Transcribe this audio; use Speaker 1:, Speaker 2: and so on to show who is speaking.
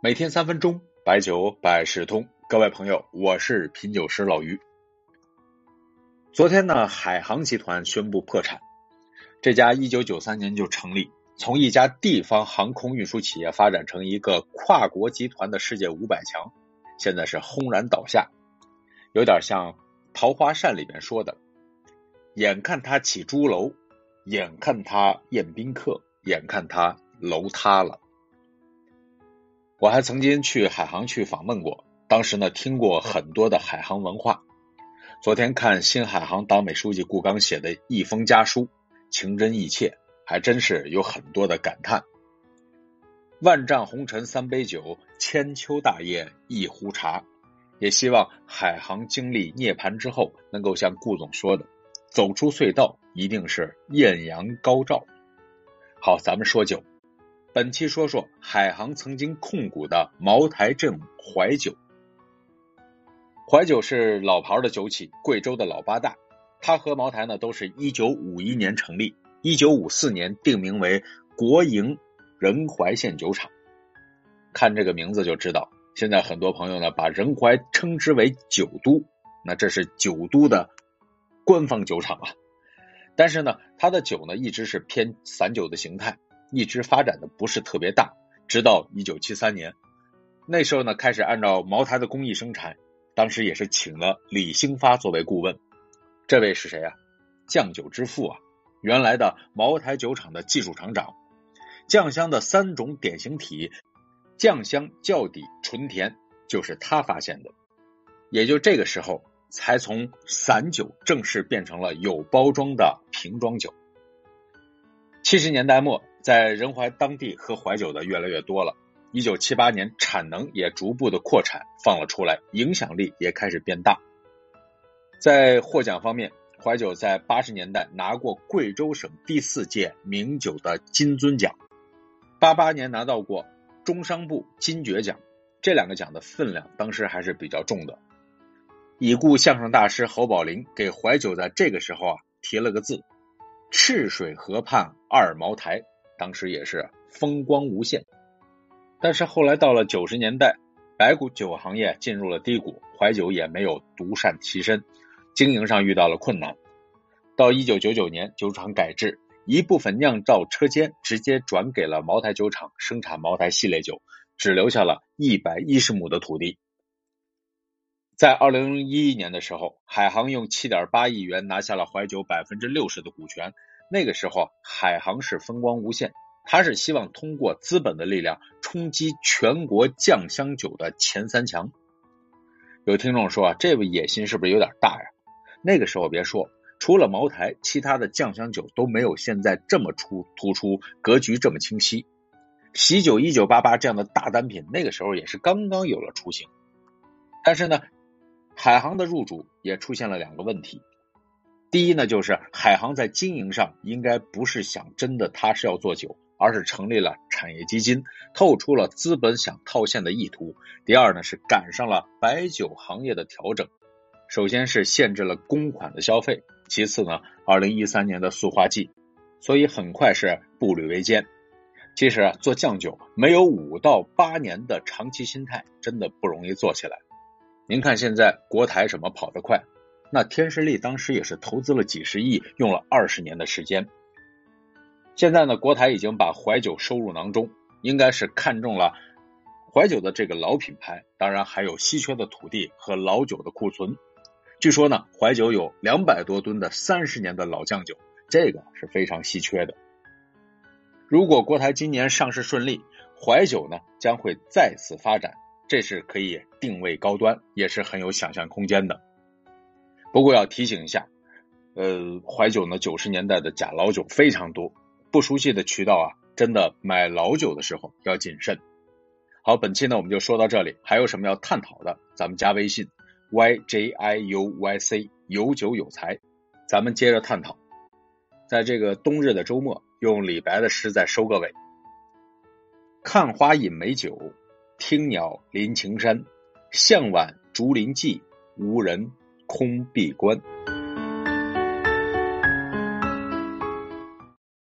Speaker 1: 每天三分钟，白酒百事通。各位朋友，我是品酒师老于。昨天呢，海航集团宣布破产。这家一九九三年就成立，从一家地方航空运输企业发展成一个跨国集团的世界五百强，现在是轰然倒下，有点像《桃花扇》里面说的：“眼看他起朱楼，眼看他宴宾客，眼看他楼塌了。”我还曾经去海航去访问过，当时呢听过很多的海航文化。昨天看新海航党委书记顾刚写的一封家书，情真意切，还真是有很多的感叹。万丈红尘三杯酒，千秋大业一壶茶。也希望海航经历涅槃之后，能够像顾总说的，走出隧道，一定是艳阳高照。好，咱们说酒。本期说说海航曾经控股的茅台镇怀酒。怀酒是老牌的酒企，贵州的老八大。它和茅台呢都是一九五一年成立，一九五四年定名为国营仁怀县酒厂。看这个名字就知道，现在很多朋友呢把仁怀称之为酒都，那这是酒都的官方酒厂啊。但是呢，它的酒呢一直是偏散酒的形态。一直发展的不是特别大，直到一九七三年，那时候呢开始按照茅台的工艺生产，当时也是请了李兴发作为顾问。这位是谁啊？酱酒之父啊，原来的茅台酒厂的技术厂长。酱香的三种典型体，酱香、窖底、纯甜，就是他发现的。也就这个时候，才从散酒正式变成了有包装的瓶装酒。七十年代末。在仁怀当地喝怀酒的越来越多了。一九七八年，产能也逐步的扩产放了出来，影响力也开始变大。在获奖方面，怀酒在八十年代拿过贵州省第四届名酒的金樽奖，八八年拿到过中商部金爵奖，这两个奖的分量当时还是比较重的。已故相声大师侯宝林给怀酒在这个时候啊提了个字：赤水河畔二茅台。当时也是风光无限，但是后来到了九十年代，白酒酒行业进入了低谷，怀酒也没有独善其身，经营上遇到了困难。到一九九九年，酒厂改制，一部分酿造车间直接转给了茅台酒厂生产茅台系列酒，只留下了一百一十亩的土地。在二零一一年的时候，海航用七点八亿元拿下了怀酒百分之六十的股权。那个时候，海航是风光无限，他是希望通过资本的力量冲击全国酱香酒的前三强。有听众说啊，这个野心是不是有点大呀？那个时候别说，除了茅台，其他的酱香酒都没有现在这么出突出，格局这么清晰。喜酒一九八八这样的大单品，那个时候也是刚刚有了雏形。但是呢，海航的入主也出现了两个问题。第一呢，就是海航在经营上应该不是想真的他是要做酒，而是成立了产业基金，透出了资本想套现的意图。第二呢，是赶上了白酒行业的调整，首先是限制了公款的消费，其次呢，二零一三年的塑化剂，所以很快是步履维艰。其实啊做酱酒没有五到八年的长期心态，真的不容易做起来。您看现在国台什么跑得快？那天士力当时也是投资了几十亿，用了二十年的时间。现在呢，国台已经把怀酒收入囊中，应该是看中了怀酒的这个老品牌，当然还有稀缺的土地和老酒的库存。据说呢，怀酒有两百多吨的三十年的老酱酒，这个是非常稀缺的。如果国台今年上市顺利，怀酒呢将会再次发展，这是可以定位高端，也是很有想象空间的。不过要提醒一下，呃，怀酒呢，九十年代的假老酒非常多，不熟悉的渠道啊，真的买老酒的时候要谨慎。好，本期呢我们就说到这里，还有什么要探讨的，咱们加微信 y j i u y c 有酒有才，咱们接着探讨。在这个冬日的周末，用李白的诗再收个尾：看花饮美酒，听鸟临晴山，向晚竹林寂，无人。空闭关。